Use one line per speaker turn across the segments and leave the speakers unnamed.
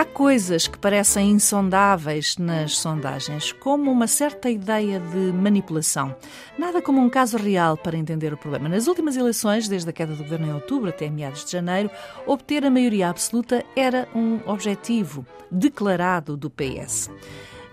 Há coisas que parecem insondáveis nas sondagens, como uma certa ideia de manipulação. Nada como um caso real para entender o problema. Nas últimas eleições, desde a queda do governo em outubro até meados de janeiro, obter a maioria absoluta era um objetivo declarado do PS.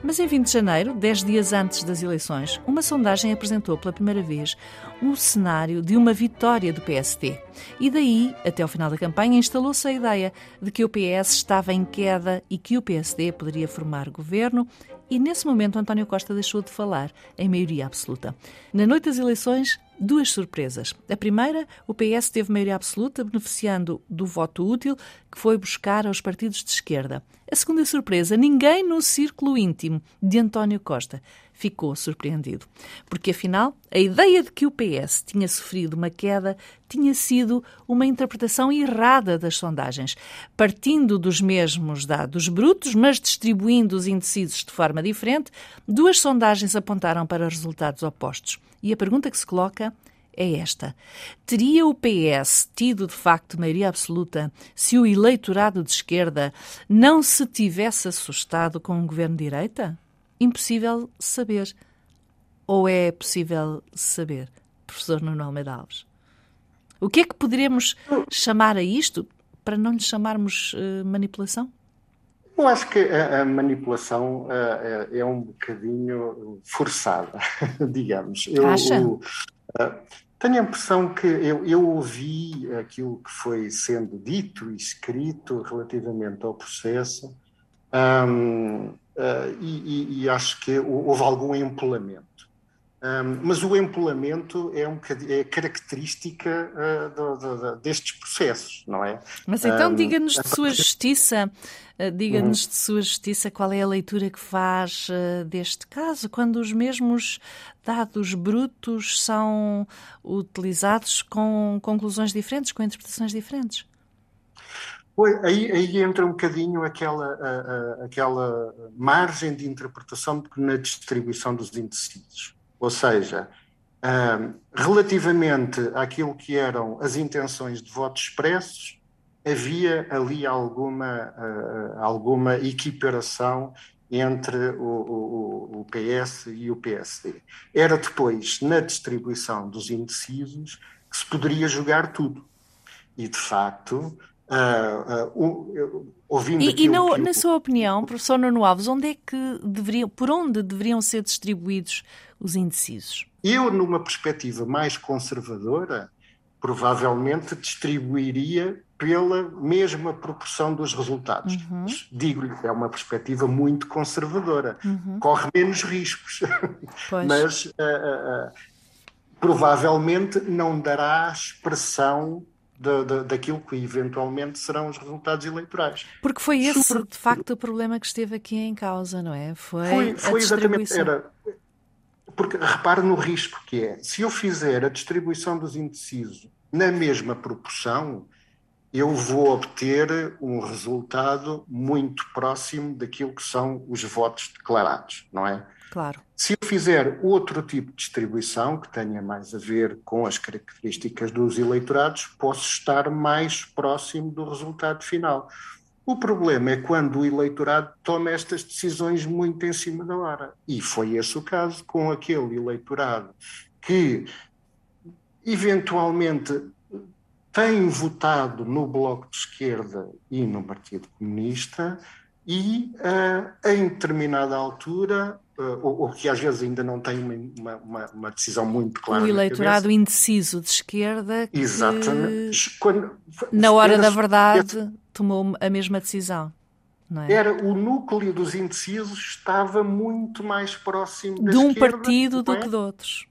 Mas em 20 de janeiro, dez dias antes das eleições, uma sondagem apresentou pela primeira vez um cenário de uma vitória do PSD. E daí, até ao final da campanha, instalou-se a ideia de que o PS estava em queda e que o PSD poderia formar governo e nesse momento António Costa deixou de falar em maioria absoluta. Na noite das eleições, duas surpresas. A primeira, o PS teve maioria absoluta, beneficiando do voto útil que foi buscar aos partidos de esquerda. A segunda surpresa, ninguém no círculo íntimo de António Costa ficou surpreendido. Porque, afinal, a ideia de que o PS tinha sofrido uma queda tinha sido uma interpretação errada das sondagens, partindo dos mesmos dados brutos, mas distribuindo os indecisos de forma diferente, duas sondagens apontaram para resultados opostos. E a pergunta que se coloca é esta: teria o PS tido de facto maioria absoluta se o eleitorado de esquerda não se tivesse assustado com um governo de direita? impossível saber. Ou é possível saber, professor Nuno Almeida Alves? O que é que poderemos chamar a isto para não lhe chamarmos uh, manipulação?
Eu acho que a, a manipulação uh, é um bocadinho forçada, digamos. Eu,
Acha?
uh, tenho a impressão que eu, eu, ouvi aquilo que foi sendo dito e escrito relativamente ao processo. Uh, e, e, acho que houve algum empolamento. Um, mas o empolamento é, um é característica uh, destes processos, não é?
Mas então um, diga-nos de sua justiça, uh, diga-nos uhum. de sua justiça qual é a leitura que faz uh, deste caso, quando os mesmos dados brutos são utilizados com conclusões diferentes, com interpretações diferentes.
Aí, aí, entra um bocadinho aquela, a, a, aquela margem de interpretação na distribuição dos indecisos. Ou seja, relativamente àquilo que eram as intenções de votos expressos, havia ali alguma, uh, alguma equiparação entre o, o, o, PS e o PSD. Era depois, na distribuição dos indecisos, que se poderia jogar tudo. E, de facto, Uh, uh, ouvindo
e, e no, na sua opinião, professor Nuno Alves, onde é que deveriam, por onde deveriam ser distribuídos os indecisos?
Eu, numa perspectiva mais conservadora, provavelmente distribuiria pela mesma proporção dos resultados. Uhum. Digo-lhe, é uma perspectiva muito conservadora, uhum. corre menos riscos, mas uh, provavelmente não dará expressão da, da, daquilo que eventualmente serão os resultados eleitorais.
Porque foi esse, Sobre... de facto, o problema que esteve aqui em causa, não é?
Foi, foi, foi exatamente. Era, porque repare no risco que é. Se eu fizer a distribuição dos indecisos na mesma proporção, eu vou obter um resultado muito próximo daquilo que são os votos declarados, não é?
Claro.
Se eu fizer outro tipo de distribuição, que tenha mais a ver com as características dos eleitorados, posso estar mais próximo do resultado final. O problema é quando o eleitorado toma estas decisões muito em cima da hora. E foi esse o caso com aquele eleitorado que, eventualmente, tem votado no Bloco de Esquerda e no Partido Comunista e, uh, em determinada altura, uh, ou, ou, que às vezes ainda não tem uma, uma, uma decisão muito clara.
O eleitorado indeciso de esquerda que,
Exatamente. Quando,
na hora da verdade, tomou a mesma decisão. É?
Era o núcleo dos indecisos estava muito mais próximo
de
um
partido do é? que de outros.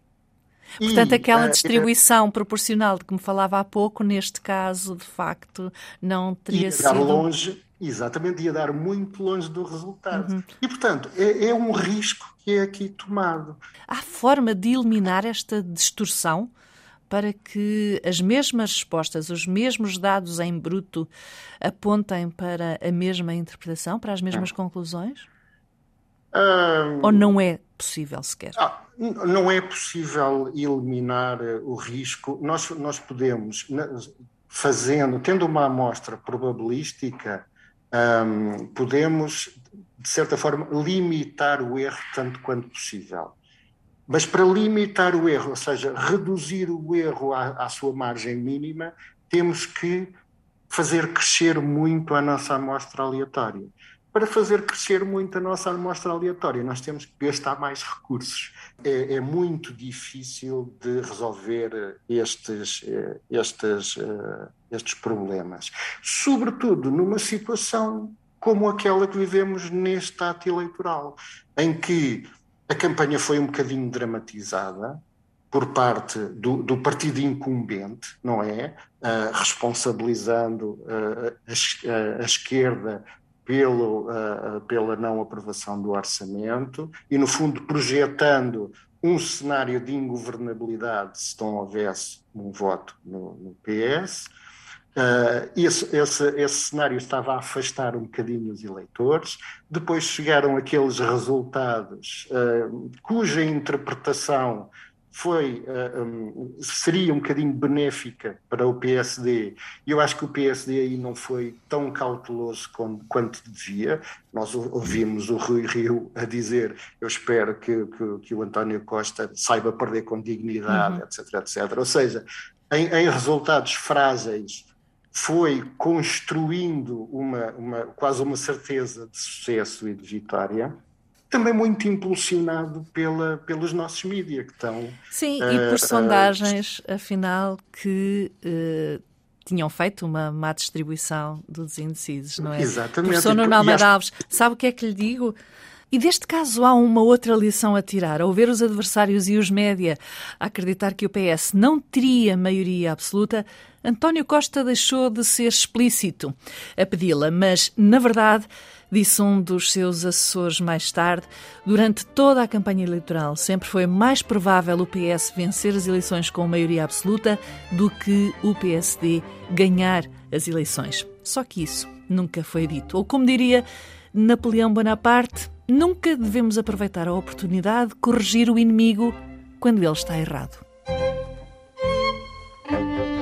E, Portanto, aquela uh, distribuição uh, proporcional de que me falava há pouco, neste caso, de facto, não teria sido.
longe Exatamente, ia dar muito longe do resultado. Uhum. E, portanto, é, é, um risco que é aqui tomado.
Há forma de eliminar esta distorção? Para que as mesmas respostas, os mesmos dados em bruto apontem para a mesma interpretação, para as mesmas conclusões? Um, Ou não é possível sequer?
Ah, não é possível eliminar eh, o risco. Nós, nós podemos, fazendo, tendo uma amostra probabilística, um, podemos, de certa forma, limitar o erro tanto quanto possível. Mas para limitar o erro, ou seja, reduzir o erro à, à sua margem mínima, temos que fazer crescer muito a nossa amostra aleatória. Para fazer crescer muito a nossa amostra aleatória, nós temos que gastar mais recursos. É, é muito difícil de resolver estes, estes, estes problemas. Sobretudo numa situação como aquela que vivemos neste ato eleitoral, em que a campanha foi um bocadinho dramatizada por parte do, do partido incumbente, não é? Uh, responsabilizando uh, a, a, esquerda pelo, uh, pela não aprovação do orçamento e, no fundo, projetando um cenário de ingovernabilidade se não houvesse um voto no, no PS. Uh, esse, esse, esse, cenário estava a afastar um bocadinho os eleitores. Depois chegaram aqueles resultados uh, cuja interpretação foi, uh, um, seria um bocadinho benéfica para o PSD. Eu acho que o PSD aí não foi tão cauteloso com, quanto devia. Nós ouvimos o Rui Rio a dizer: Eu espero que, que, que o António Costa saiba perder com dignidade, uhum. etc, etc. Ou seja, em, em resultados frágeis foi construindo uma, uma, quase uma certeza de sucesso e de vitória, também muito impulsionado pela, pelos nossos mídias que estão.
Sim, uh, e por uh, sondagens, uh, afinal, que eh, tinham feito uma má distribuição dos indecisos, não é?
Exatamente.
Professor Nuno Almeida Alves, sabe o que é que lhe digo? E deste caso há uma outra lição a tirar. Ao ver os adversários e os média a acreditar que o PS não teria maioria absoluta, António Costa deixou de ser explícito a pedi-la, mas, na verdade, disse um dos seus assessores mais tarde, durante toda a campanha eleitoral sempre foi mais provável o PS vencer as eleições com maioria absoluta do que o PSD ganhar as eleições. Só que isso nunca foi dito. Ou como diria Napoleão Bonaparte, nunca devemos aproveitar a oportunidade de corrigir o inimigo quando ele está errado.